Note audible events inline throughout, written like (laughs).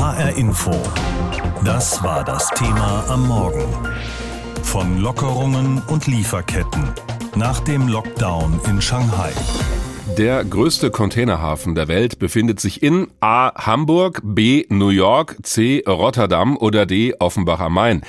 HR Info. Das war das Thema am Morgen. Von Lockerungen und Lieferketten nach dem Lockdown in Shanghai. Der größte Containerhafen der Welt befindet sich in A. Hamburg, B. New York, C. Rotterdam oder D. Offenbach am Main.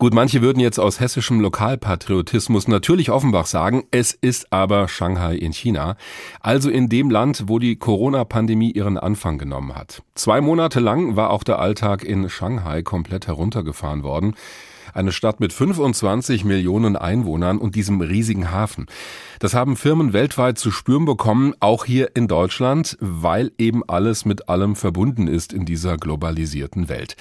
Gut, manche würden jetzt aus hessischem Lokalpatriotismus natürlich Offenbach sagen, es ist aber Shanghai in China, also in dem Land, wo die Corona-Pandemie ihren Anfang genommen hat. Zwei Monate lang war auch der Alltag in Shanghai komplett heruntergefahren worden. Eine Stadt mit 25 Millionen Einwohnern und diesem riesigen Hafen. Das haben Firmen weltweit zu spüren bekommen, auch hier in Deutschland, weil eben alles mit allem verbunden ist in dieser globalisierten Welt.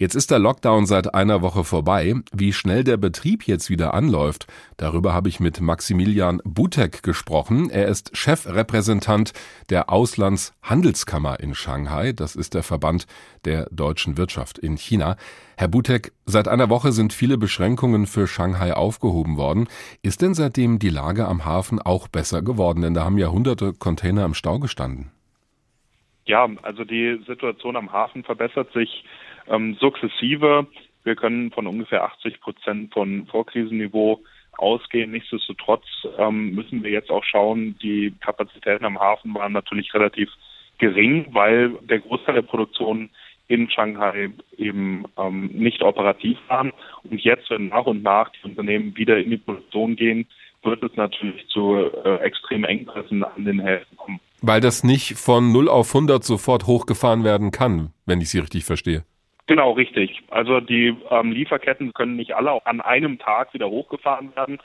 Jetzt ist der Lockdown seit einer Woche vorbei. Wie schnell der Betrieb jetzt wieder anläuft, darüber habe ich mit Maximilian Butek gesprochen. Er ist Chefrepräsentant der Auslandshandelskammer in Shanghai. Das ist der Verband der deutschen Wirtschaft in China. Herr Butek, seit einer Woche sind viele Beschränkungen für Shanghai aufgehoben worden. Ist denn seitdem die Lage am Hafen auch besser geworden? Denn da haben ja hunderte Container im Stau gestanden. Ja, also die Situation am Hafen verbessert sich ähm, sukzessive. Wir können von ungefähr 80 Prozent von Vorkrisenniveau ausgehen. Nichtsdestotrotz ähm, müssen wir jetzt auch schauen, die Kapazitäten am Hafen waren natürlich relativ gering, weil der Großteil der Produktion in Shanghai eben ähm, nicht operativ waren. Und jetzt, wenn nach und nach die Unternehmen wieder in die Produktion gehen, wird es natürlich zu äh, extremen Engpässen an den Häfen kommen. Weil das nicht von 0 auf 100 sofort hochgefahren werden kann, wenn ich Sie richtig verstehe. Genau, richtig. Also die ähm, Lieferketten können nicht alle an einem Tag wieder hochgefahren werden,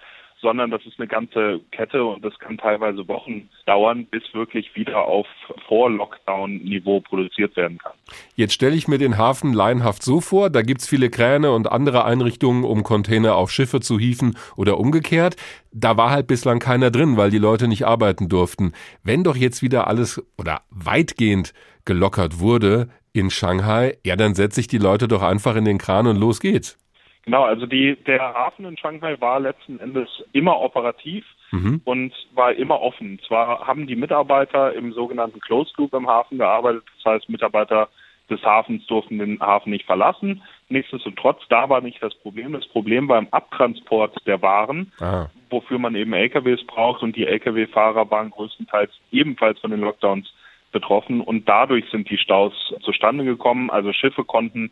sondern das ist eine ganze Kette und das kann teilweise Wochen dauern, bis wirklich wieder auf Vor-Lockdown-Niveau produziert werden kann. Jetzt stelle ich mir den Hafen laienhaft so vor, da gibt es viele Kräne und andere Einrichtungen, um Container auf Schiffe zu hieven oder umgekehrt. Da war halt bislang keiner drin, weil die Leute nicht arbeiten durften. Wenn doch jetzt wieder alles oder weitgehend gelockert wurde, in Shanghai, ja, dann setze ich die Leute doch einfach in den Kran und los geht's. Genau, also die, der Hafen in Shanghai war letzten Endes immer operativ mhm. und war immer offen. Zwar haben die Mitarbeiter im sogenannten Closed Loop im Hafen gearbeitet, das heißt Mitarbeiter des Hafens durften den Hafen nicht verlassen. Nichtsdestotrotz, da war nicht das Problem. Das Problem war im Abtransport der Waren, Aha. wofür man eben LKWs braucht und die LKW-Fahrer waren größtenteils ebenfalls von den Lockdowns betroffen und dadurch sind die Staus zustande gekommen. Also Schiffe konnten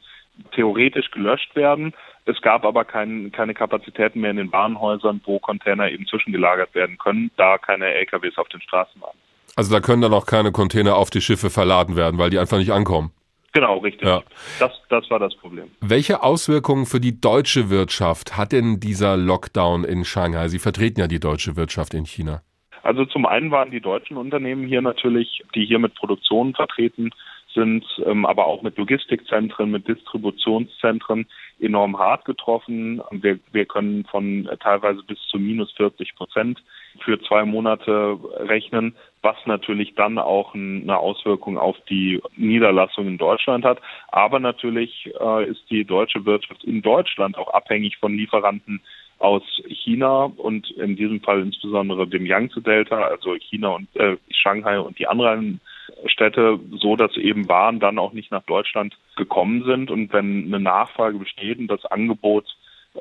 theoretisch gelöscht werden. Es gab aber kein, keine Kapazitäten mehr in den Warenhäusern, wo Container eben zwischengelagert werden können, da keine LKWs auf den Straßen waren. Also da können dann auch keine Container auf die Schiffe verladen werden, weil die einfach nicht ankommen. Genau, richtig. Ja. Das, das war das Problem. Welche Auswirkungen für die deutsche Wirtschaft hat denn dieser Lockdown in Shanghai? Sie vertreten ja die deutsche Wirtschaft in China. Also zum einen waren die deutschen Unternehmen hier natürlich, die hier mit Produktionen vertreten sind, ähm, aber auch mit Logistikzentren, mit Distributionszentren enorm hart getroffen. Wir, wir können von äh, teilweise bis zu minus 40 Prozent für zwei Monate rechnen, was natürlich dann auch eine Auswirkung auf die Niederlassung in Deutschland hat. Aber natürlich äh, ist die deutsche Wirtschaft in Deutschland auch abhängig von Lieferanten aus China und in diesem Fall insbesondere dem Yangtze-Delta, also China und äh, Shanghai und die anderen Städte, so dass eben Waren dann auch nicht nach Deutschland gekommen sind. Und wenn eine Nachfrage besteht und das Angebot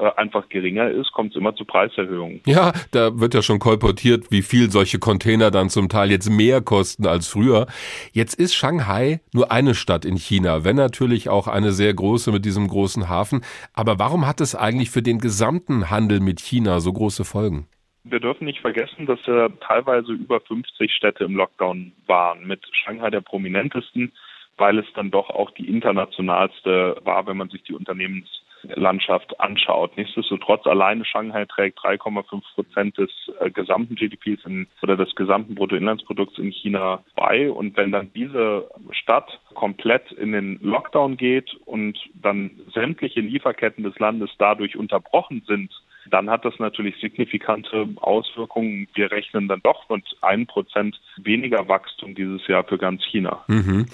einfach geringer ist, kommt es immer zu Preiserhöhungen. Ja, da wird ja schon kolportiert, wie viel solche Container dann zum Teil jetzt mehr kosten als früher. Jetzt ist Shanghai nur eine Stadt in China, wenn natürlich auch eine sehr große mit diesem großen Hafen. Aber warum hat es eigentlich für den gesamten Handel mit China so große Folgen? Wir dürfen nicht vergessen, dass äh, teilweise über 50 Städte im Lockdown waren, mit Shanghai der prominentesten, weil es dann doch auch die internationalste war, wenn man sich die Unternehmens Landschaft anschaut. Nichtsdestotrotz alleine Shanghai trägt 3,5 Prozent des äh, gesamten GDPs in, oder des gesamten Bruttoinlandsprodukts in China bei. Und wenn dann diese Stadt komplett in den Lockdown geht und dann sämtliche Lieferketten des Landes dadurch unterbrochen sind, dann hat das natürlich signifikante Auswirkungen. Wir rechnen dann doch mit einem Prozent weniger Wachstum dieses Jahr für ganz China. Mhm.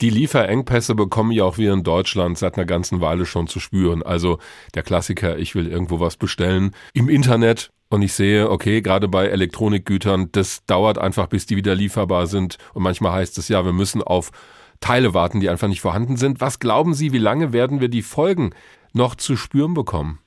Die Lieferengpässe bekommen ja auch wir in Deutschland seit einer ganzen Weile schon zu spüren. Also der Klassiker, ich will irgendwo was bestellen im Internet und ich sehe, okay, gerade bei Elektronikgütern, das dauert einfach, bis die wieder lieferbar sind. Und manchmal heißt es ja, wir müssen auf Teile warten, die einfach nicht vorhanden sind. Was glauben Sie, wie lange werden wir die Folgen noch zu spüren bekommen?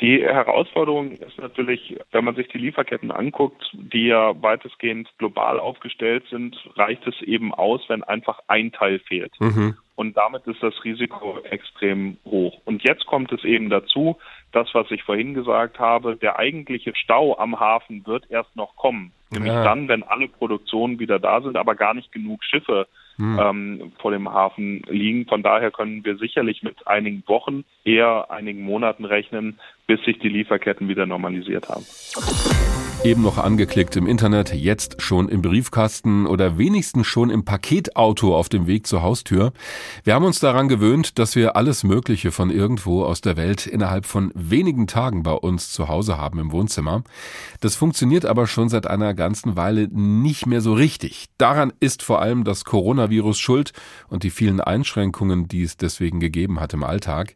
Die Herausforderung ist natürlich, wenn man sich die Lieferketten anguckt, die ja weitestgehend global aufgestellt sind, reicht es eben aus, wenn einfach ein Teil fehlt. Mhm. Und damit ist das Risiko extrem hoch. Und jetzt kommt es eben dazu, das, was ich vorhin gesagt habe, der eigentliche Stau am Hafen wird erst noch kommen. Nämlich ja. dann, wenn alle Produktionen wieder da sind, aber gar nicht genug Schiffe hm. ähm, vor dem Hafen liegen. Von daher können wir sicherlich mit einigen Wochen, eher einigen Monaten rechnen, bis sich die Lieferketten wieder normalisiert haben. Eben noch angeklickt im Internet, jetzt schon im Briefkasten oder wenigstens schon im Paketauto auf dem Weg zur Haustür. Wir haben uns daran gewöhnt, dass wir alles Mögliche von irgendwo aus der Welt innerhalb von wenigen Tagen bei uns zu Hause haben im Wohnzimmer. Das funktioniert aber schon seit einer ganzen Weile nicht mehr so richtig. Daran ist vor allem das Coronavirus schuld und die vielen Einschränkungen, die es deswegen gegeben hat im Alltag.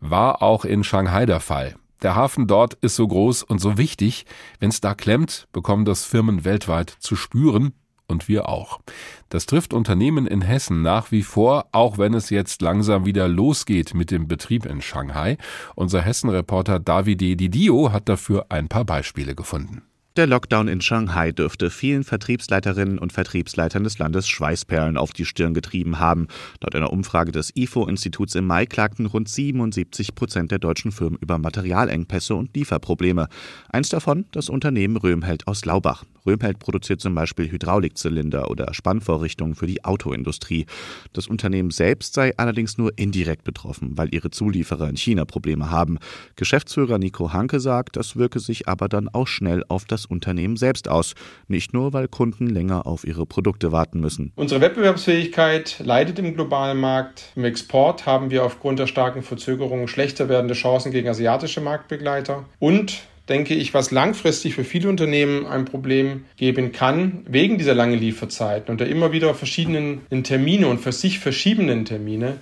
War auch in Shanghai der Fall. Der Hafen dort ist so groß und so wichtig. Wenn es da klemmt, bekommen das Firmen weltweit zu spüren und wir auch. Das trifft Unternehmen in Hessen nach wie vor, auch wenn es jetzt langsam wieder losgeht mit dem Betrieb in Shanghai. Unser Hessen-Reporter Davide Didio hat dafür ein paar Beispiele gefunden. Der Lockdown in Shanghai dürfte vielen Vertriebsleiterinnen und Vertriebsleitern des Landes Schweißperlen auf die Stirn getrieben haben. Laut einer Umfrage des IFO-Instituts im Mai klagten rund 77 Prozent der deutschen Firmen über Materialengpässe und Lieferprobleme. Eins davon das Unternehmen Röhmheld aus Laubach. Röhmheld produziert zum Beispiel Hydraulikzylinder oder Spannvorrichtungen für die Autoindustrie. Das Unternehmen selbst sei allerdings nur indirekt betroffen, weil ihre Zulieferer in China Probleme haben. Geschäftsführer Nico Hanke sagt, das wirke sich aber dann auch schnell auf das Unternehmen selbst aus. Nicht nur, weil Kunden länger auf ihre Produkte warten müssen. Unsere Wettbewerbsfähigkeit leidet im globalen Markt. Im Export haben wir aufgrund der starken Verzögerungen schlechter werdende Chancen gegen asiatische Marktbegleiter. Und denke ich, was langfristig für viele Unternehmen ein Problem geben kann, wegen dieser langen Lieferzeiten und der immer wieder verschiedenen Termine und für sich verschiebenden Termine,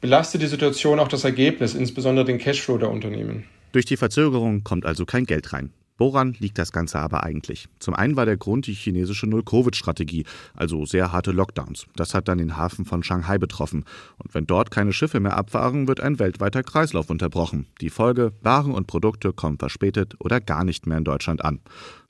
belastet die Situation auch das Ergebnis, insbesondere den Cashflow der Unternehmen. Durch die Verzögerung kommt also kein Geld rein. Woran liegt das Ganze aber eigentlich? Zum einen war der Grund die chinesische Null-Covid-Strategie, also sehr harte Lockdowns. Das hat dann den Hafen von Shanghai betroffen. Und wenn dort keine Schiffe mehr abfahren, wird ein weltweiter Kreislauf unterbrochen. Die Folge, Waren und Produkte kommen verspätet oder gar nicht mehr in Deutschland an.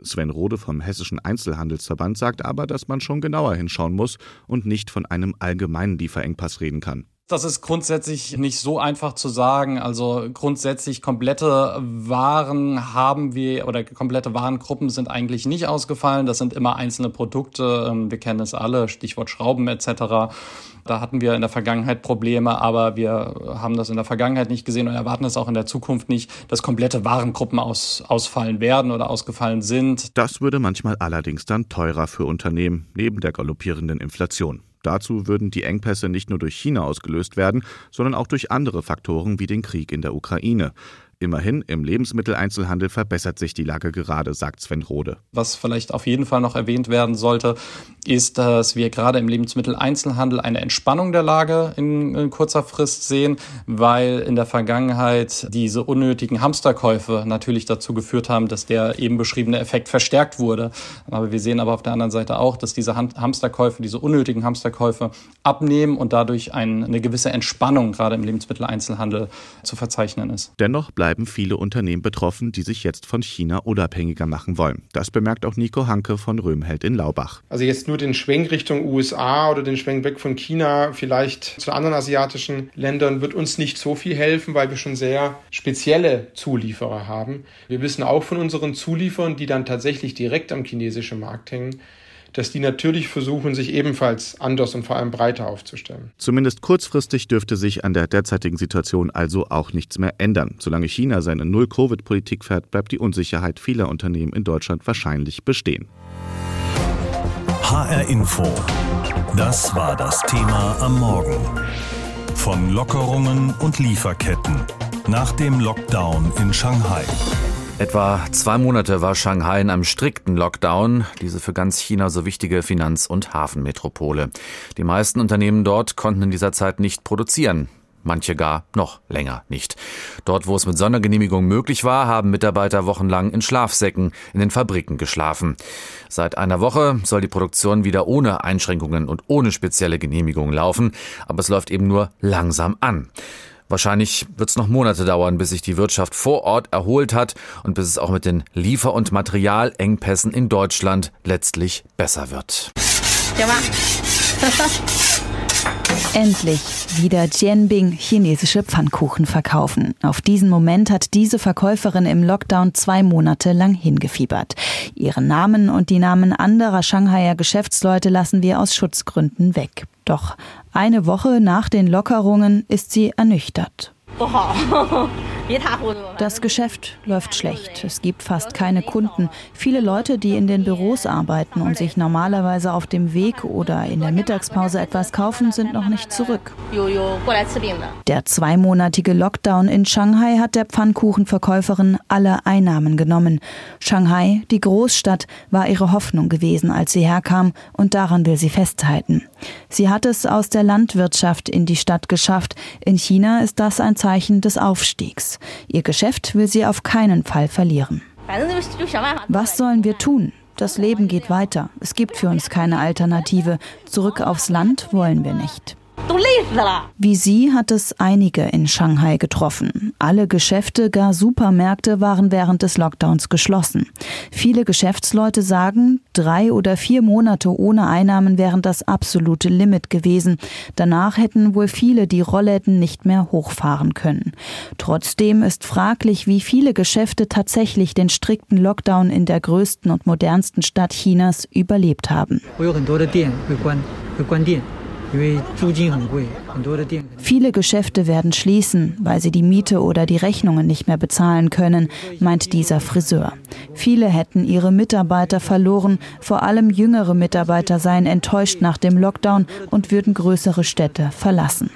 Sven Rode vom Hessischen Einzelhandelsverband sagt aber, dass man schon genauer hinschauen muss und nicht von einem allgemeinen Lieferengpass reden kann. Das ist grundsätzlich nicht so einfach zu sagen. Also grundsätzlich komplette Waren haben wir oder komplette Warengruppen sind eigentlich nicht ausgefallen. Das sind immer einzelne Produkte. Ähm, wir kennen es alle, Stichwort Schrauben etc. Da hatten wir in der Vergangenheit Probleme, aber wir haben das in der Vergangenheit nicht gesehen und erwarten es auch in der Zukunft nicht, dass komplette Warengruppen aus, ausfallen werden oder ausgefallen sind. Das würde manchmal allerdings dann teurer für Unternehmen, neben der galoppierenden Inflation. Dazu würden die Engpässe nicht nur durch China ausgelöst werden, sondern auch durch andere Faktoren wie den Krieg in der Ukraine. Immerhin, im Lebensmitteleinzelhandel verbessert sich die Lage gerade, sagt Sven Rode. Was vielleicht auf jeden Fall noch erwähnt werden sollte, ist, dass wir gerade im Lebensmitteleinzelhandel eine Entspannung der Lage in, in kurzer Frist sehen, weil in der Vergangenheit diese unnötigen Hamsterkäufe natürlich dazu geführt haben, dass der eben beschriebene Effekt verstärkt wurde. Aber wir sehen aber auf der anderen Seite auch, dass diese Hamsterkäufe, diese unnötigen Hamsterkäufe abnehmen und dadurch ein, eine gewisse Entspannung gerade im Lebensmitteleinzelhandel zu verzeichnen ist. Dennoch bleiben viele Unternehmen betroffen, die sich jetzt von China unabhängiger machen wollen. Das bemerkt auch Nico Hanke von Röhmheld in Laubach. Also jetzt nur den Schwenk Richtung USA oder den Schwenk weg von China, vielleicht zu anderen asiatischen Ländern, wird uns nicht so viel helfen, weil wir schon sehr spezielle Zulieferer haben. Wir wissen auch von unseren Zulieferern, die dann tatsächlich direkt am chinesischen Markt hängen, dass die natürlich versuchen, sich ebenfalls anders und vor allem breiter aufzustellen. Zumindest kurzfristig dürfte sich an der derzeitigen Situation also auch nichts mehr ändern. Solange China seine Null-Covid-Politik fährt, bleibt die Unsicherheit vieler Unternehmen in Deutschland wahrscheinlich bestehen. HR Info. Das war das Thema am Morgen. Von Lockerungen und Lieferketten nach dem Lockdown in Shanghai. Etwa zwei Monate war Shanghai in einem strikten Lockdown, diese für ganz China so wichtige Finanz- und Hafenmetropole. Die meisten Unternehmen dort konnten in dieser Zeit nicht produzieren. manche gar noch länger nicht. Dort, wo es mit Sondergenehmigung möglich war, haben Mitarbeiter wochenlang in Schlafsäcken in den Fabriken geschlafen. Seit einer Woche soll die Produktion wieder ohne Einschränkungen und ohne spezielle Genehmigung laufen, aber es läuft eben nur langsam an. Wahrscheinlich wird es noch Monate dauern, bis sich die Wirtschaft vor Ort erholt hat und bis es auch mit den Liefer- und Materialengpässen in Deutschland letztlich besser wird. (laughs) Endlich wieder Jianbing chinesische Pfannkuchen verkaufen. Auf diesen Moment hat diese Verkäuferin im Lockdown zwei Monate lang hingefiebert. Ihren Namen und die Namen anderer Shanghaier Geschäftsleute lassen wir aus Schutzgründen weg. Doch eine Woche nach den Lockerungen ist sie ernüchtert. (laughs) Das Geschäft läuft schlecht. Es gibt fast keine Kunden. Viele Leute, die in den Büros arbeiten und sich normalerweise auf dem Weg oder in der Mittagspause etwas kaufen, sind noch nicht zurück. Der zweimonatige Lockdown in Shanghai hat der Pfannkuchenverkäuferin alle Einnahmen genommen. Shanghai, die Großstadt, war ihre Hoffnung gewesen, als sie herkam, und daran will sie festhalten. Sie hat es aus der Landwirtschaft in die Stadt geschafft. In China ist das ein Zeichen des Aufstiegs. Ihr Geschäft will sie auf keinen Fall verlieren. Was sollen wir tun? Das Leben geht weiter. Es gibt für uns keine Alternative. Zurück aufs Land wollen wir nicht. Wie sie hat es einige in Shanghai getroffen. Alle Geschäfte, gar Supermärkte waren während des Lockdowns geschlossen. Viele Geschäftsleute sagen, drei oder vier Monate ohne Einnahmen wären das absolute Limit gewesen. Danach hätten wohl viele die Rollläden nicht mehr hochfahren können. Trotzdem ist fraglich, wie viele Geschäfte tatsächlich den strikten Lockdown in der größten und modernsten Stadt Chinas überlebt haben. Viele Geschäfte werden schließen, weil sie die Miete oder die Rechnungen nicht mehr bezahlen können, meint dieser Friseur. Viele hätten ihre Mitarbeiter verloren, vor allem jüngere Mitarbeiter seien enttäuscht nach dem Lockdown und würden größere Städte verlassen.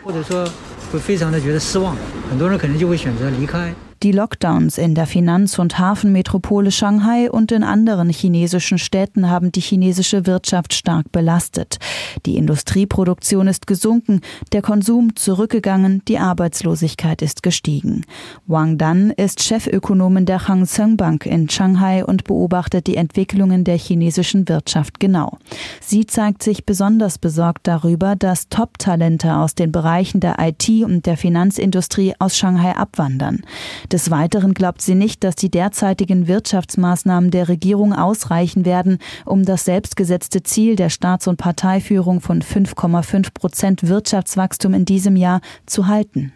Die Lockdowns in der Finanz- und Hafenmetropole Shanghai und in anderen chinesischen Städten haben die chinesische Wirtschaft stark belastet. Die Industrieproduktion ist gesunken, der Konsum zurückgegangen, die Arbeitslosigkeit ist gestiegen. Wang Dan ist Chefökonomin der Hang Seng Bank in Shanghai und beobachtet die Entwicklungen der chinesischen Wirtschaft genau. Sie zeigt sich besonders besorgt darüber, dass Top-Talente aus den Bereichen der IT und der Finanzindustrie aus Shanghai abwandern. Des Weiteren glaubt sie nicht, dass die derzeitigen Wirtschaftsmaßnahmen der Regierung ausreichen werden, um das selbstgesetzte Ziel der Staats- und Parteiführung von 5,5 Prozent Wirtschaftswachstum in diesem Jahr zu halten.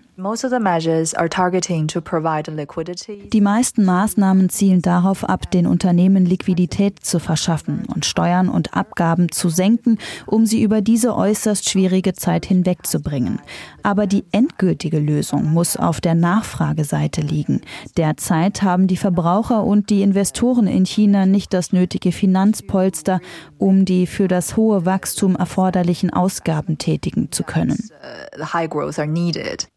Die meisten Maßnahmen zielen darauf ab, den Unternehmen Liquidität zu verschaffen und Steuern und Abgaben zu senken, um sie über diese äußerst schwierige Zeit hinwegzubringen. Aber die endgültige Lösung muss auf der Nachfrageseite liegen. Derzeit haben die Verbraucher und die Investoren in China nicht das nötige Finanzpolster, um die für das hohe Wachstum erforderlichen Ausgaben tätigen zu können.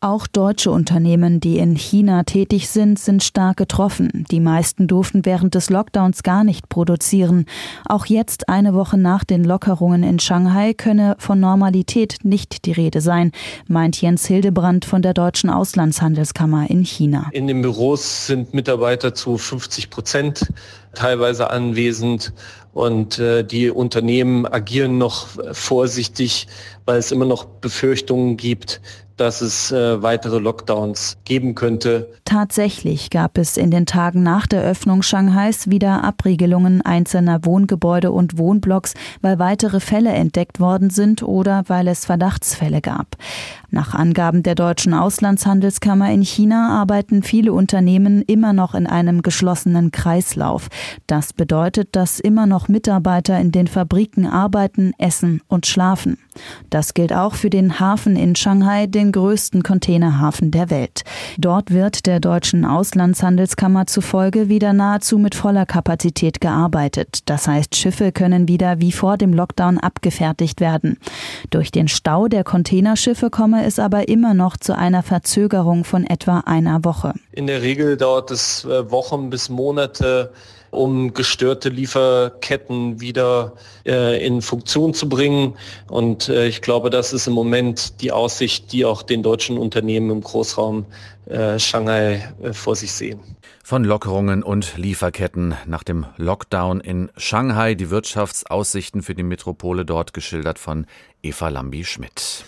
Auch auch deutsche Unternehmen, die in China tätig sind, sind stark getroffen. Die meisten durften während des Lockdowns gar nicht produzieren. Auch jetzt, eine Woche nach den Lockerungen in Shanghai, könne von Normalität nicht die Rede sein, meint Jens Hildebrand von der Deutschen Auslandshandelskammer in China. In den Büros sind Mitarbeiter zu 50 Prozent teilweise anwesend und äh, die Unternehmen agieren noch vorsichtig, weil es immer noch Befürchtungen gibt, dass es äh, weitere Lockdowns geben könnte. Tatsächlich gab es in den Tagen nach der Öffnung Shanghais wieder Abriegelungen einzelner Wohngebäude und Wohnblocks, weil weitere Fälle entdeckt worden sind oder weil es Verdachtsfälle gab. Nach Angaben der deutschen Auslandshandelskammer in China arbeiten viele Unternehmen immer noch in einem geschlossenen Kreislauf. Das bedeutet, dass immer noch Mitarbeiter in den Fabriken arbeiten, essen und schlafen. Das gilt auch für den Hafen in Shanghai, den größten Containerhafen der Welt. Dort wird der deutschen Auslandshandelskammer zufolge wieder nahezu mit voller Kapazität gearbeitet. Das heißt, Schiffe können wieder wie vor dem Lockdown abgefertigt werden. Durch den Stau der Containerschiffe komme es aber immer noch zu einer Verzögerung von etwa einer Woche. In der Regel dauert es äh, Wochen bis Monate, um gestörte Lieferketten wieder äh, in Funktion zu bringen. Und äh, ich glaube, das ist im Moment die Aussicht, die auch den deutschen Unternehmen im Großraum äh, Shanghai äh, vor sich sehen. Von Lockerungen und Lieferketten nach dem Lockdown in Shanghai, die Wirtschaftsaussichten für die Metropole dort geschildert von Eva Lambi-Schmidt.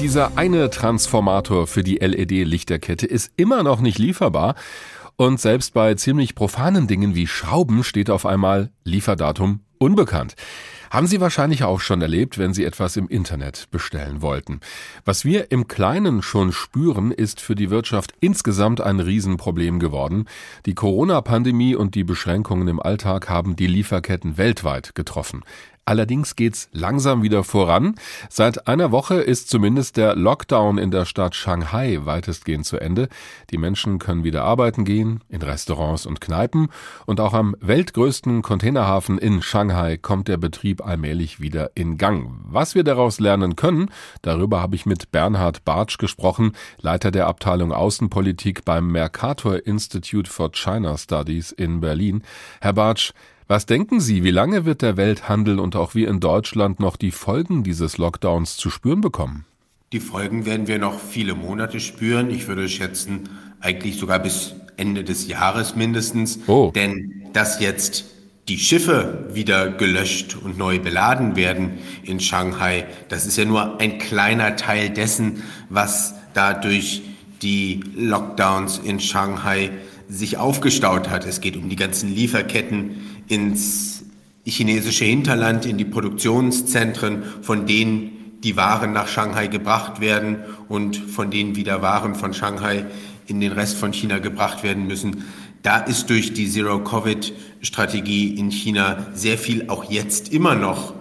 Dieser eine Transformator für die LED-Lichterkette ist immer noch nicht lieferbar. Und selbst bei ziemlich profanen Dingen wie Schrauben steht auf einmal Lieferdatum unbekannt. Haben Sie wahrscheinlich auch schon erlebt, wenn Sie etwas im Internet bestellen wollten. Was wir im Kleinen schon spüren, ist für die Wirtschaft insgesamt ein Riesenproblem geworden. Die Corona-Pandemie und die Beschränkungen im Alltag haben die Lieferketten weltweit getroffen. Allerdings geht's langsam wieder voran. Seit einer Woche ist zumindest der Lockdown in der Stadt Shanghai weitestgehend zu Ende. Die Menschen können wieder arbeiten gehen, in Restaurants und Kneipen. Und auch am weltgrößten Containerhafen in Shanghai kommt der Betrieb allmählich wieder in Gang. Was wir daraus lernen können, darüber habe ich mit Bernhard Bartsch gesprochen, Leiter der Abteilung Außenpolitik beim Mercator Institute for China Studies in Berlin. Herr Bartsch, was denken Sie, wie lange wird der Welthandel und auch wir in Deutschland noch die Folgen dieses Lockdowns zu spüren bekommen? Die Folgen werden wir noch viele Monate spüren. Ich würde schätzen, eigentlich sogar bis Ende des Jahres mindestens. Oh. Denn dass jetzt die Schiffe wieder gelöscht und neu beladen werden in Shanghai, das ist ja nur ein kleiner Teil dessen, was dadurch die Lockdowns in Shanghai sich aufgestaut hat. Es geht um die ganzen Lieferketten, ins chinesische Hinterland, in die Produktionszentren, von denen die Waren nach Shanghai gebracht werden und von denen wieder Waren von Shanghai in den Rest von China gebracht werden müssen. Da ist durch die Zero-Covid-Strategie in China sehr viel auch jetzt immer noch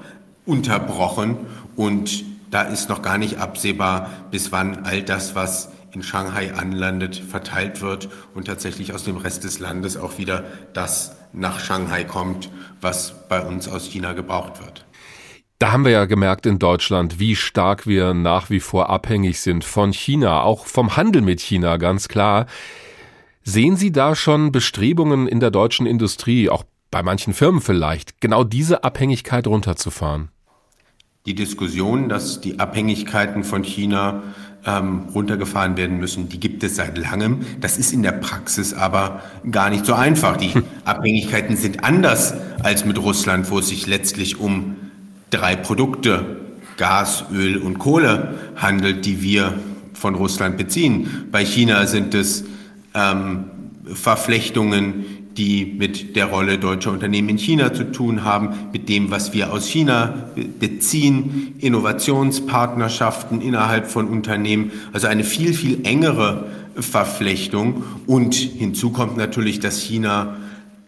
unterbrochen und da ist noch gar nicht absehbar, bis wann all das, was in Shanghai anlandet, verteilt wird und tatsächlich aus dem Rest des Landes auch wieder das nach Shanghai kommt, was bei uns aus China gebraucht wird. Da haben wir ja gemerkt in Deutschland, wie stark wir nach wie vor abhängig sind von China, auch vom Handel mit China, ganz klar. Sehen Sie da schon Bestrebungen in der deutschen Industrie, auch bei manchen Firmen vielleicht, genau diese Abhängigkeit runterzufahren? Die Diskussion, dass die Abhängigkeiten von China ähm, runtergefahren werden müssen, die gibt es seit langem. Das ist in der Praxis aber gar nicht so einfach. Die Abhängigkeiten sind anders als mit Russland, wo es sich letztlich um drei Produkte, Gas, Öl und Kohle handelt, die wir von Russland beziehen. Bei China sind es ähm, Verflechtungen, die mit der Rolle deutscher Unternehmen in China zu tun haben, mit dem, was wir aus China beziehen, Innovationspartnerschaften innerhalb von Unternehmen, also eine viel, viel engere Verflechtung. Und hinzu kommt natürlich, dass China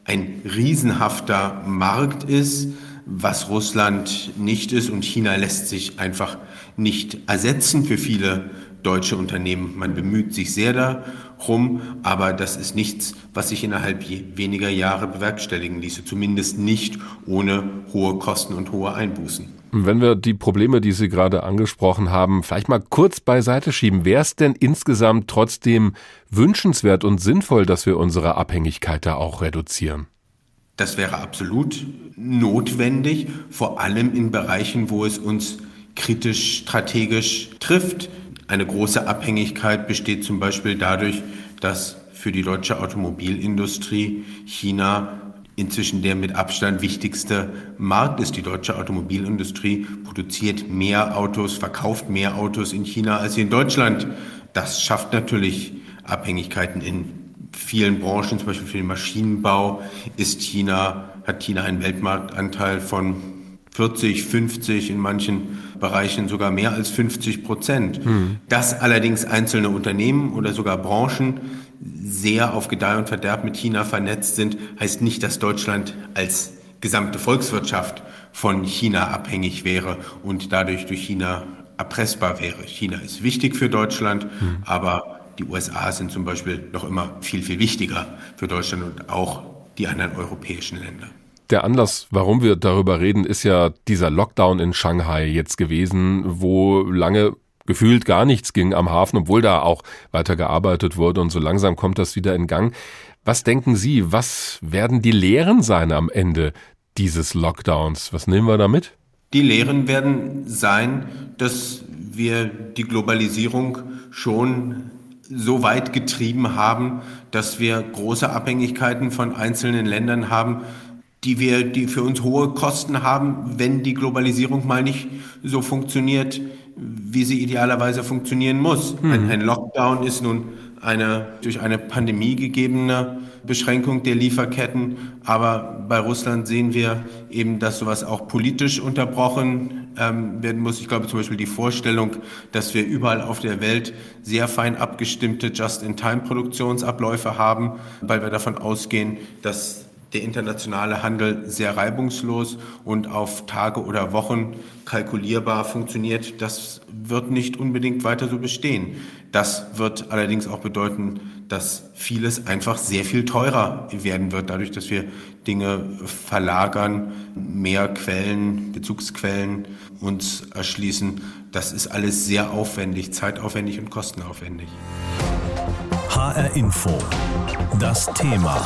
ein riesenhafter Markt ist, was Russland nicht ist. Und China lässt sich einfach nicht ersetzen für viele deutsche Unternehmen. Man bemüht sich sehr darum, aber das ist nichts, was sich innerhalb weniger Jahre bewerkstelligen ließe, zumindest nicht ohne hohe Kosten und hohe Einbußen. Wenn wir die Probleme, die Sie gerade angesprochen haben, vielleicht mal kurz beiseite schieben, wäre es denn insgesamt trotzdem wünschenswert und sinnvoll, dass wir unsere Abhängigkeit da auch reduzieren? Das wäre absolut notwendig, vor allem in Bereichen, wo es uns kritisch strategisch trifft. Eine große Abhängigkeit besteht zum Beispiel dadurch, dass für die deutsche Automobilindustrie China inzwischen der mit Abstand wichtigste Markt ist. Die deutsche Automobilindustrie produziert mehr Autos, verkauft mehr Autos in China als in Deutschland. Das schafft natürlich Abhängigkeiten in vielen Branchen, zum Beispiel für den Maschinenbau ist China, hat China einen Weltmarktanteil von 40, 50, in manchen Bereichen sogar mehr als 50 Prozent. Mhm. Dass allerdings einzelne Unternehmen oder sogar Branchen sehr auf Gedeih und Verderb mit China vernetzt sind, heißt nicht, dass Deutschland als gesamte Volkswirtschaft von China abhängig wäre und dadurch durch China erpressbar wäre. China ist wichtig für Deutschland, mhm. aber die USA sind zum Beispiel noch immer viel, viel wichtiger für Deutschland und auch die anderen europäischen Länder. Der Anlass, warum wir darüber reden, ist ja dieser Lockdown in Shanghai jetzt gewesen, wo lange gefühlt gar nichts ging am Hafen, obwohl da auch weiter gearbeitet wurde und so langsam kommt das wieder in Gang. Was denken Sie, was werden die Lehren sein am Ende dieses Lockdowns? Was nehmen wir da mit? Die Lehren werden sein, dass wir die Globalisierung schon so weit getrieben haben, dass wir große Abhängigkeiten von einzelnen Ländern haben, die wir, die für uns hohe Kosten haben, wenn die Globalisierung mal nicht so funktioniert, wie sie idealerweise funktionieren muss. Hm. Ein, ein Lockdown ist nun eine durch eine Pandemie gegebene Beschränkung der Lieferketten. Aber bei Russland sehen wir eben, dass sowas auch politisch unterbrochen ähm, werden muss. Ich glaube zum Beispiel die Vorstellung, dass wir überall auf der Welt sehr fein abgestimmte Just-in-Time-Produktionsabläufe haben, weil wir davon ausgehen, dass der internationale Handel sehr reibungslos und auf Tage oder Wochen kalkulierbar funktioniert, das wird nicht unbedingt weiter so bestehen. Das wird allerdings auch bedeuten, dass vieles einfach sehr viel teurer werden wird, dadurch, dass wir Dinge verlagern, mehr Quellen, Bezugsquellen uns erschließen. Das ist alles sehr aufwendig, zeitaufwendig und kostenaufwendig. HR Info. Das Thema.